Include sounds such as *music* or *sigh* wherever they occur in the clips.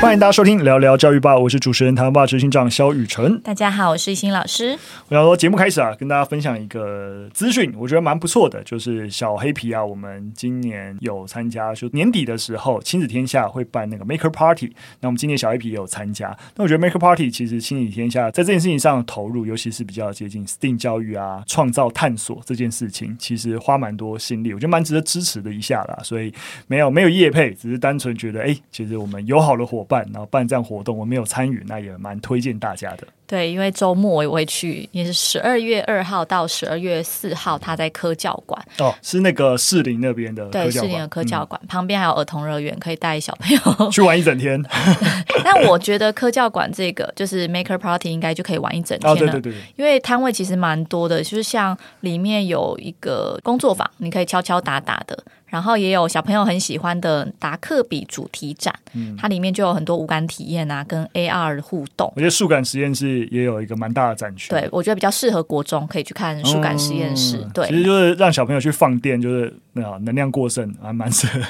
欢迎大家收听聊聊教育吧，我是主持人台湾吧执行长肖雨辰。大家好，我是欣老师。我想说节目开始啊，跟大家分享一个资讯，我觉得蛮不错的，就是小黑皮啊，我们今年有参加，就年底的时候亲子天下会办那个 Maker Party，那我们今年小黑皮也有参加。那我觉得 Maker Party 其实亲子天下在这件事情上的投入，尤其是比较接近 STEAM 教育啊，创造探索这件事情，其实花蛮多心力，我觉得蛮值得支持的一下啦。所以没有没有业配，只是单纯觉得，哎，其实我们友好的伙伴，然后办这样活动，我没有参与，那也蛮推荐大家的。对，因为周末我也会去，也是十二月二号到十二月四号，他在科教馆哦，是那个士林那边的对，士林的科教馆、嗯、旁边还有儿童乐园，可以带小朋友 *laughs* 去玩一整天。*laughs* 但我觉得科教馆这个就是 Maker Party 应该就可以玩一整天了，哦、对对对对，因为摊位其实蛮多的，就是像里面有一个工作坊，你可以敲敲打打的。然后也有小朋友很喜欢的达克比主题展，嗯，它里面就有很多无感体验啊，跟 AR 的互动。我觉得数感实验室也有一个蛮大的展区，对，我觉得比较适合国中可以去看数感实验室。对，其实就是让小朋友去放电，就是那能量过剩，还蛮适合。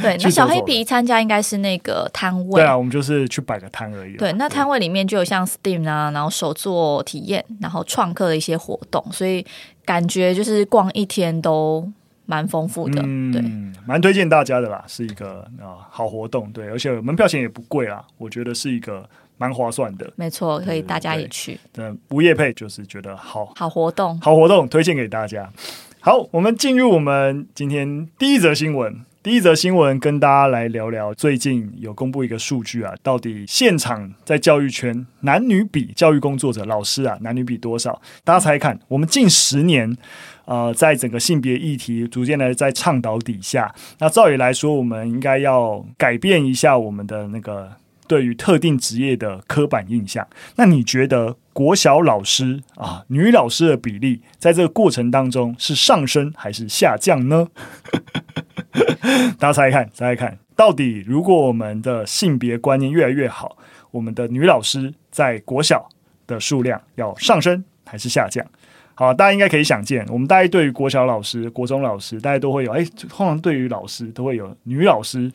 对，*laughs* 那小黑皮参加应该是那个摊位。对啊，我们就是去摆个摊而已。对，那摊位里面就有像 STEAM 啊，然后手作体验，然后创客的一些活动，所以感觉就是逛一天都。蛮丰富的，嗯，对，蛮推荐大家的啦，是一个啊好活动，对，而且门票钱也不贵啦，我觉得是一个蛮划算的，没错，可以大家也去。对，无业配就是觉得好好活动，好活动推荐给大家。好，我们进入我们今天第一则新闻。第一则新闻跟大家来聊聊，最近有公布一个数据啊，到底现场在教育圈男女比，教育工作者、老师啊，男女比多少？大家猜看，我们近十年，呃，在整个性别议题逐渐的在倡导底下，那照理来说，我们应该要改变一下我们的那个对于特定职业的刻板印象。那你觉得国小老师啊，女老师的比例在这个过程当中是上升还是下降呢？*laughs* 大家猜一看，猜一看，到底如果我们的性别观念越来越好，我们的女老师在国小的数量要上升还是下降？啊，大家应该可以想见，我们大家对于国小老师、国中老师，大家都会有，哎，通常对于老师都会有女老师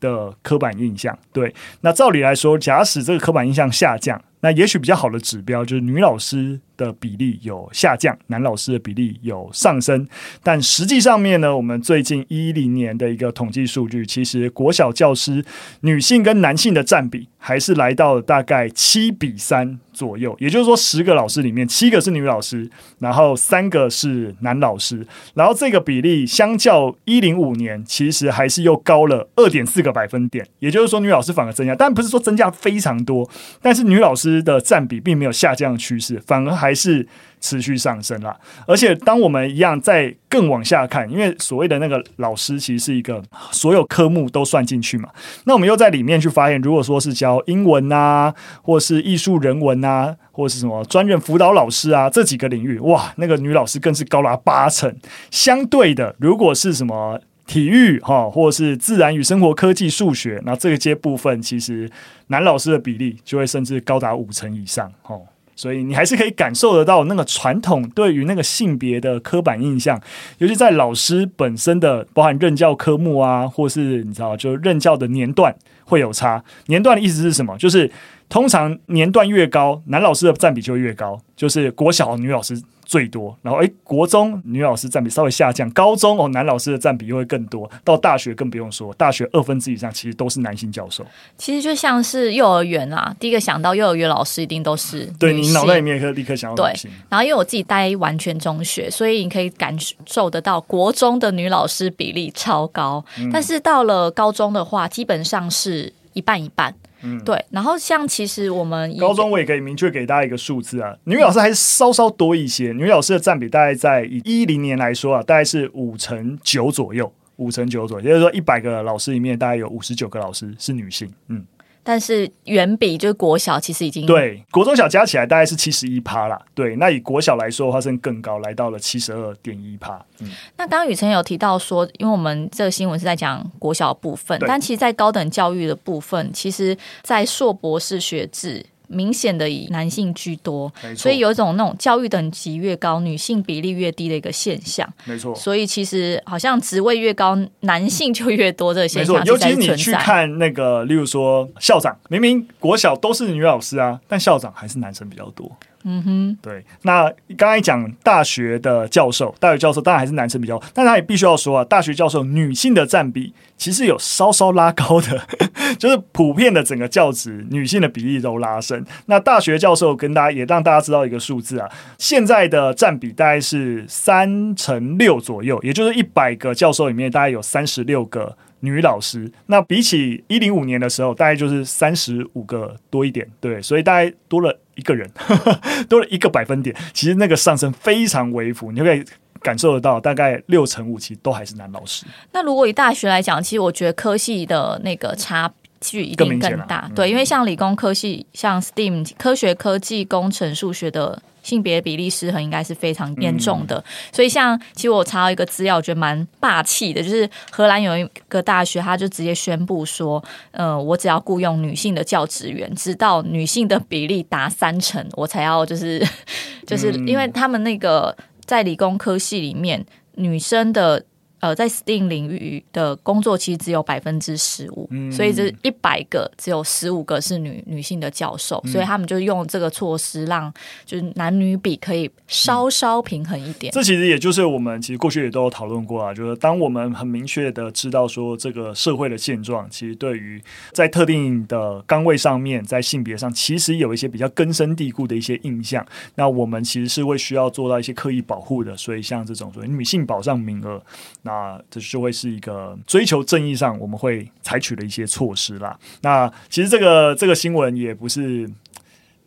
的刻板印象。对，那照理来说，假使这个刻板印象下降，那也许比较好的指标就是女老师的比例有下降，男老师的比例有上升。但实际上面呢，我们最近一零年的一个统计数据，其实国小教师女性跟男性的占比还是来到大概七比三左右。也就是说，十个老师里面七个是女老师，然后三个是男老师。然后这个比例相较一零五年，其实还是又高了二点四个个百分点。也就是说，女老师反而增加，但不是说增加非常多，但是女老师。的占比并没有下降的趋势，反而还是持续上升啦。而且，当我们一样在更往下看，因为所谓的那个老师其实是一个所有科目都算进去嘛。那我们又在里面去发现，如果说是教英文啊，或是艺术人文啊，或是什么专任辅导老师啊这几个领域，哇，那个女老师更是高达八成。相对的，如果是什么体育哈，或是自然与生活科技、数学，那这一些部分其实男老师的比例就会甚至高达五成以上哦。所以你还是可以感受得到那个传统对于那个性别的刻板印象，尤其在老师本身的包含任教科目啊，或是你知道就任教的年段会有差。年段的意思是什么？就是通常年段越高，男老师的占比就越高，就是国小女老师。最多，然后诶，国中女老师占比稍微下降，高中哦，男老师的占比又会更多，到大学更不用说，大学二分之以上其实都是男性教授。其实就像是幼儿园啊，第一个想到幼儿园老师一定都是对你脑袋里面也可以立刻想到女性。对，然后因为我自己待完全中学，所以你可以感受得到国中的女老师比例超高，嗯、但是到了高中的话，基本上是一半一半。嗯，对，然后像其实我们高中我也可以明确给大家一个数字啊，女老师还是稍稍多一些，女老师的占比大概在以一零年来说啊，大概是五成九左右，五成九左右，也就是说一百个老师里面大概有五十九个老师是女性，嗯。但是远比就是国小其实已经对国中小加起来大概是七十一趴啦。对，那以国小来说的话，甚至更高，来到了七十二点一趴。嗯，那刚刚雨辰有提到说，因为我们这个新闻是在讲国小部分，但其实，在高等教育的部分，其实，在硕博士学制明显的以男性居多，所以有一种那种教育等级越高，女性比例越低的一个现象，没错。所以其实好像职位越高，男性就越多这个现象。尤其是你去看那个，例如说校长，明明国小都是女老师啊，但校长还是男生比较多。嗯哼，对。那刚才讲大学的教授，大学教授当然还是男生比较，但他也必须要说啊，大学教授女性的占比其实有稍稍拉高的，*laughs* 就是普遍的整个教职女性的比例都拉升。那大学教授跟大家也让大家知道一个数字啊，现在的占比大概是三成六左右，也就是一百个教授里面大概有三十六个。女老师，那比起一零五年的时候，大概就是三十五个多一点，对，所以大概多了一个人，呵 *laughs* 呵多了一个百分点。其实那个上升非常微幅，你就可以感受得到，大概六成五其实都还是男老师。那如果以大学来讲，其实我觉得科系的那个差距一定更大，更对，因为像理工科系，像 STEAM 科学、科技、工程、数学的。性别比例失衡应该是非常严重的，嗯、所以像其实我查到一个资料，我觉得蛮霸气的，就是荷兰有一个大学，他就直接宣布说，呃，我只要雇佣女性的教职员，直到女性的比例达三成，我才要就是 *laughs* 就是因为他们那个在理工科系里面女生的。呃，在 STEAM 领域的工作其实只有百分之十五，所以这一百个只有十五个是女女性的教授，嗯、所以他们就用这个措施让就是男女比可以稍稍平衡一点。嗯、这其实也就是我们其实过去也都有讨论过啊，就是当我们很明确的知道说这个社会的现状，其实对于在特定的岗位上面，在性别上其实有一些比较根深蒂固的一些印象，那我们其实是会需要做到一些刻意保护的。所以像这种所谓女性保障名额。那这就会是一个追求正义上我们会采取的一些措施啦。那其实这个这个新闻也不是，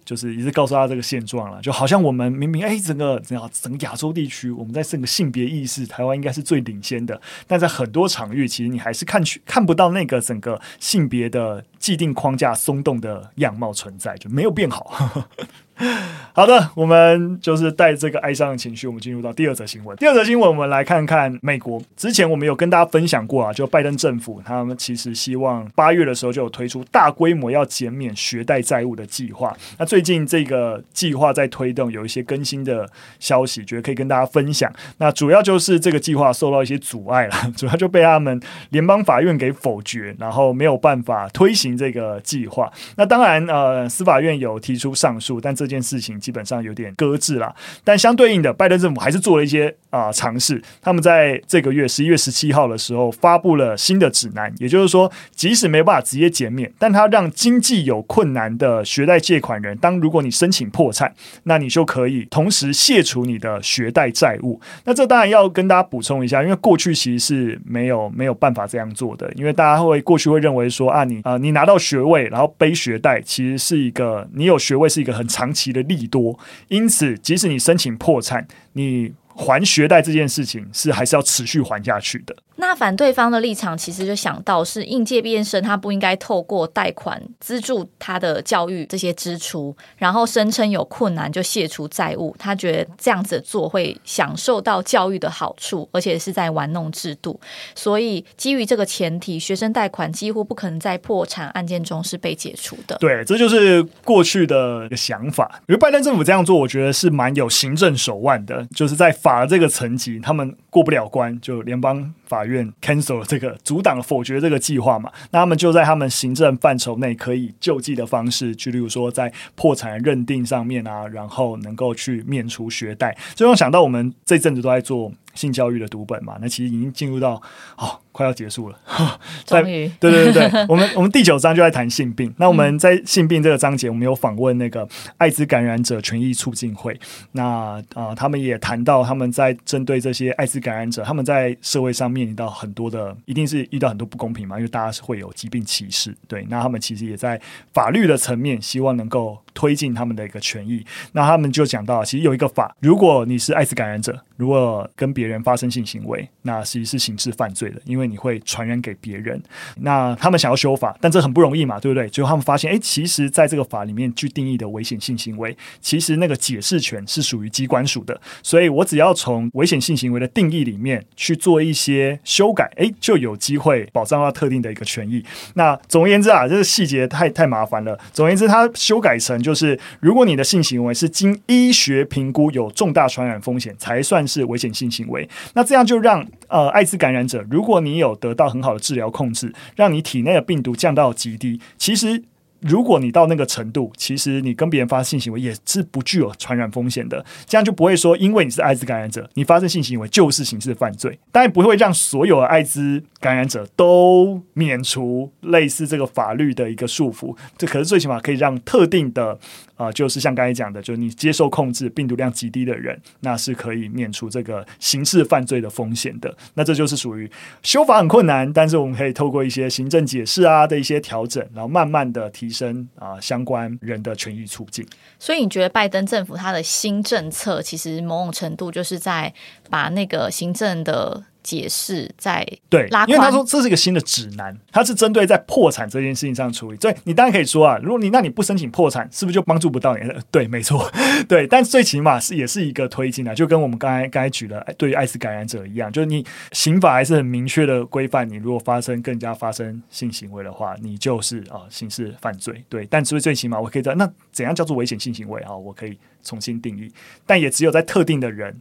就是一直告诉大家这个现状了，就好像我们明明哎，整个整个整个亚洲地区，我们在整个性别意识，台湾应该是最领先的，但在很多场域，其实你还是看去看不到那个整个性别的既定框架松动的样貌存在，就没有变好。*laughs* 好的，我们就是带这个哀伤的情绪，我们进入到第二则新闻。第二则新闻，我们来看看美国。之前我们有跟大家分享过啊，就拜登政府他们其实希望八月的时候就有推出大规模要减免学贷债务的计划。那最近这个计划在推动，有一些更新的消息，觉得可以跟大家分享。那主要就是这个计划受到一些阻碍了，*laughs* 主要就被他们联邦法院给否决，然后没有办法推行这个计划。那当然，呃，司法院有提出上诉，但这件事情基本上有点搁置了，但相对应的，拜登政府还是做了一些啊、尝试。他们在这个月十一月十七号的时候发布了新的指南，也就是说，即使没办法直接减免，但他让经济有困难的学贷借款人，当如果你申请破产，那你就可以同时卸除你的学贷债务。那这当然要跟大家补充一下，因为过去其实是没有没有办法这样做的，因为大家会过去会认为说啊，你啊、你拿到学位然后背学贷，其实是一个你有学位是一个很长其的利多，因此，即使你申请破产，你还学贷这件事情是还是要持续还下去的。那反对方的立场其实就想到是应届毕业生他不应该透过贷款资助他的教育这些支出，然后声称有困难就卸除债务。他觉得这样子做会享受到教育的好处，而且是在玩弄制度。所以基于这个前提，学生贷款几乎不可能在破产案件中是被解除的。对，这就是过去的一个想法。因为拜登政府这样做，我觉得是蛮有行政手腕的，就是在法这个层级，他们过不了关，就联邦法院 cancel 这个阻挡否决这个计划嘛，那他们就在他们行政范畴内可以救济的方式，就例如说在破产认定上面啊，然后能够去免除学贷。所以我想到我们这阵子都在做性教育的读本嘛，那其实已经进入到哦。快要结束了，*laughs* 终于对对对对，我们 *laughs* 我们第九章就在谈性病。那我们在性病这个章节，我们有访问那个艾滋感染者权益促进会。那啊、呃，他们也谈到他们在针对这些艾滋感染者，他们在社会上面临到很多的，一定是遇到很多不公平嘛，因为大家是会有疾病歧视。对，那他们其实也在法律的层面，希望能够推进他们的一个权益。那他们就讲到，其实有一个法，如果你是艾滋感染者，如果跟别人发生性行为，那其实是刑事犯罪的，因为你会传染给别人。那他们想要修法，但这很不容易嘛，对不对？最后他们发现，哎，其实在这个法里面去定义的危险性行为，其实那个解释权是属于机关署的。所以我只要从危险性行为的定义里面去做一些修改，哎，就有机会保障到特定的一个权益。那总而言之啊，这个细节太太麻烦了。总而言之，它修改成就是，如果你的性行为是经医学评估有重大传染风险，才算是危险性行为。那这样就让呃艾滋感染者，如果你有得到很好的治疗控制，让你体内的病毒降到极低，其实。如果你到那个程度，其实你跟别人发生性行为也是不具有传染风险的，这样就不会说因为你是艾滋感染者，你发生性行为就是刑事犯罪。当然不会让所有的艾滋感染者都免除类似这个法律的一个束缚，这可是最起码可以让特定的。啊、就是像刚才讲的，就是你接受控制、病毒量极低的人，那是可以免除这个刑事犯罪的风险的。那这就是属于修法很困难，但是我们可以透过一些行政解释啊的一些调整，然后慢慢的提升啊、相关人的权益促进。所以你觉得拜登政府他的新政策，其实某种程度就是在把那个行政的。解释在对，因为他说这是一个新的指南，它是针对在破产这件事情上处理。所以你当然可以说啊，如果你那你不申请破产，是不是就帮助不到你？对，没错，*laughs* 对。但最起码是也是一个推进啊，就跟我们刚才刚才举的对于艾滋感染者一样，就是你刑法还是很明确的规范，你如果发生更加发生性行为的话，你就是啊刑事犯罪。对，但所以最起码我可以知道，那怎样叫做危险性行为啊？我可以重新定义，但也只有在特定的人。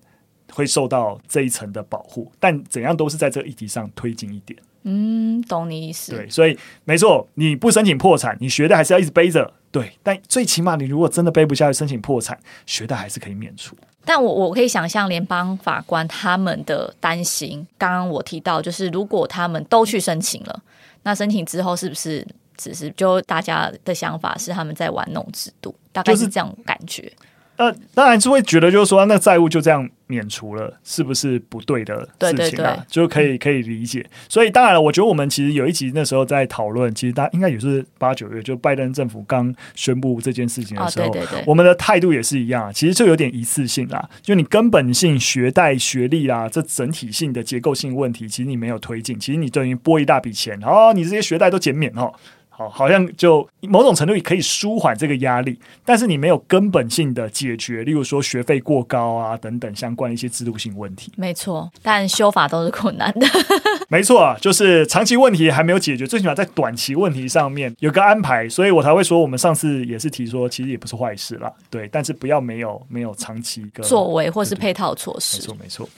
会受到这一层的保护，但怎样都是在这个议题上推进一点。嗯，懂你意思。对，所以没错，你不申请破产，你学的还是要一直背着。对，但最起码你如果真的背不下去申请破产，学的还是可以免除。但我我可以想象联邦法官他们的担心。刚刚我提到，就是如果他们都去申请了，那申请之后是不是只是就大家的想法是他们在玩弄制度？大概是这样感觉。就是呃，当然是会觉得，就是说，那债务就这样免除了，是不是不对的事情啊？对对对，就可以可以理解。所以，当然了，我觉得我们其实有一集那时候在讨论，其实大家应该也是八九月，就拜登政府刚宣布这件事情的时候，哦、对对对，我们的态度也是一样，其实就有点一次性啦。就你根本性学贷学历啦，这整体性的结构性问题，其实你没有推进，其实你等于拨一大笔钱，哦，你这些学贷都减免哦。好，好像就某种程度也可以舒缓这个压力，但是你没有根本性的解决，例如说学费过高啊等等相关的一些制度性问题。没错，但修法都是困难的。*laughs* *laughs* 没错啊，就是长期问题还没有解决，最起码在短期问题上面有个安排，所以我才会说，我们上次也是提说，其实也不是坏事啦。对，但是不要没有没有长期一个作为或是配套措施。没错，没错。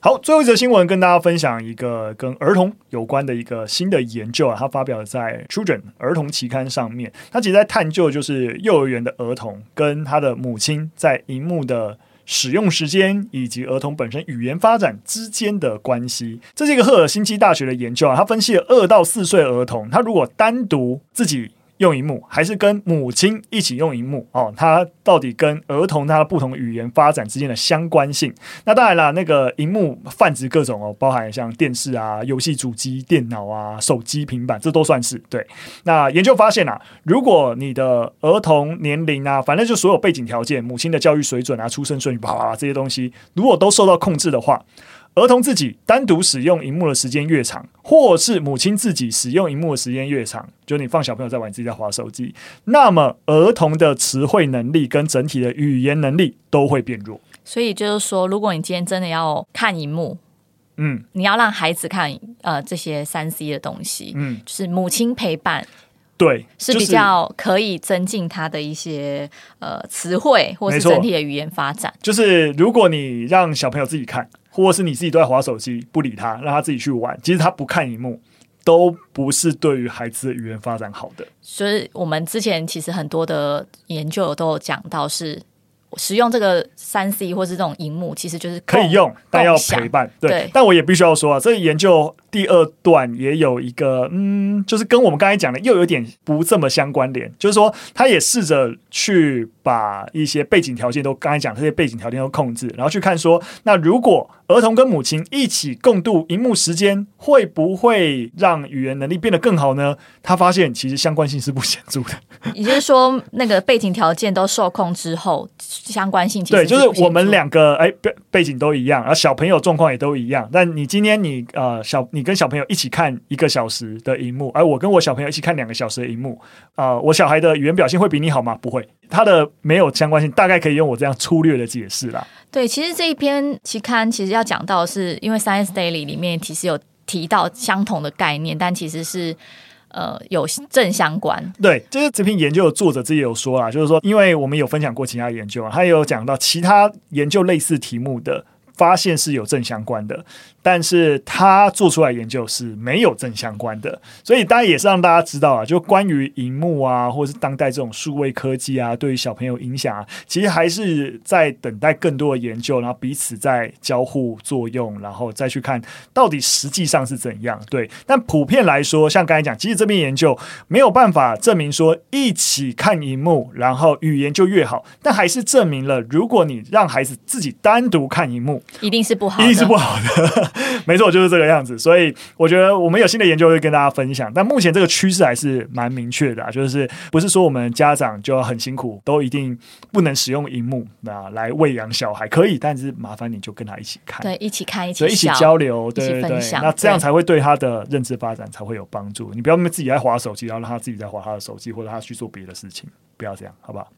好，最后一则新闻跟大家分享一个跟儿童有关的一个新的研究啊，它发表在 Children。儿童期刊上面，他其实在探究就是幼儿园的儿童跟他的母亲在荧幕的使用时间以及儿童本身语言发展之间的关系。这是一个赫尔辛基大学的研究啊，他分析了二到四岁儿童，他如果单独自己。用荧幕还是跟母亲一起用荧幕哦？它到底跟儿童它不同语言发展之间的相关性？那当然了，那个荧幕泛指各种哦，包含像电视啊、游戏主机、电脑啊、手机、平板，这都算是对。那研究发现啊，如果你的儿童年龄啊，反正就所有背景条件、母亲的教育水准啊、出生顺序，啪啪啪这些东西，如果都受到控制的话。儿童自己单独使用荧幕的时间越长，或是母亲自己使用荧幕的时间越长，就你放小朋友在玩，自己在划手机，那么儿童的词汇能力跟整体的语言能力都会变弱。所以就是说，如果你今天真的要看荧幕，嗯，你要让孩子看呃这些三 C 的东西，嗯，就是母亲陪伴，对，是比较可以增进他的一些呃词汇或是整体的语言发展。就是如果你让小朋友自己看。或者是你自己都在划手机，不理他，让他自己去玩。其实他不看荧幕，都不是对于孩子的语言发展好的。所以，我们之前其实很多的研究都有讲到是。使用这个三 C 或是这种荧幕，其实就是可以用，但要陪伴。对，对，但我也必须要说啊，这个研究第二段也有一个，嗯，就是跟我们刚才讲的又有点不这么相关联。就是说，他也试着去把一些背景条件都刚才讲这些背景条件都控制，然后去看说，那如果儿童跟母亲一起共度荧幕时间，会不会让语言能力变得更好呢？他发现其实相关性是不显著的。也就是说，那个背景条件都受控之后，相关性其实对，就是我们两个哎背背景都一样，而小朋友状况也都一样。但你今天你呃小你跟小朋友一起看一个小时的荧幕，而我跟我小朋友一起看两个小时的荧幕，啊、呃，我小孩的语言表现会比你好吗？不会，他的没有相关性，大概可以用我这样粗略的解释啦。对，其实这一篇期刊其实要讲到的是，因为 Science Daily 里面其实有提到相同的概念，但其实是呃有正相关。对，就是这篇研究的作者自己有说啊，就是说，因为我们有分享过其他研究啊，他也有讲到其他研究类似题目的发现是有正相关的。但是他做出来研究是没有正相关的，所以当然也是让大家知道啊，就关于荧幕啊，或者是当代这种数位科技啊，对于小朋友影响啊，其实还是在等待更多的研究，然后彼此在交互作用，然后再去看到底实际上是怎样。对，但普遍来说，像刚才讲，其实这篇研究没有办法证明说一起看荧幕，然后语言就越好，但还是证明了，如果你让孩子自己单独看荧幕，一定是不好，一定是不好的。*laughs* 没错，就是这个样子。所以我觉得我们有新的研究会跟大家分享。但目前这个趋势还是蛮明确的啊，就是不是说我们家长就要很辛苦，都一定不能使用荧幕啊来喂养小孩，可以，但是麻烦你就跟他一起看，对，一起看，一起一起交流，对对对，那这样才会对他的认知发展才会有帮助。你不要自己在划手机，然后让他自己在划他的手机，或者他去做别的事情，不要这样，好不好？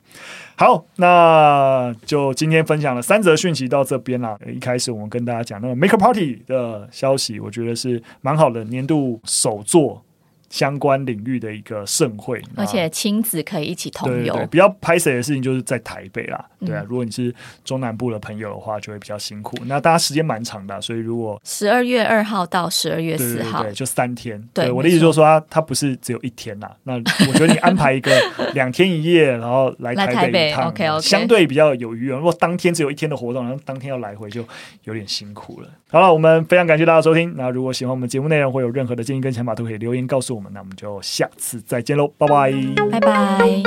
好，那就今天分享了三则讯息到这边啦。一开始我们跟大家讲那个 Maker Party 的消息，我觉得是蛮好的，年度首作。相关领域的一个盛会，而且亲子可以一起同游。比较拍摄的事情就是在台北啦，对啊。如果你是中南部的朋友的话，就会比较辛苦。那大家时间蛮长的，所以如果十二月二号到十二月四号，对，就三天。对，我的意思就是说，它它不是只有一天呐。那我觉得你安排一个两天一夜，然后来台北一趟，OK OK，相对比较有余。如果当天只有一天的活动，然后当天要来回，就有点辛苦了。好了，我们非常感谢大家收听。那如果喜欢我们节目内容，或有任何的建议跟想法，都可以留言告诉我们。那我们就下次再见喽，拜拜，拜拜。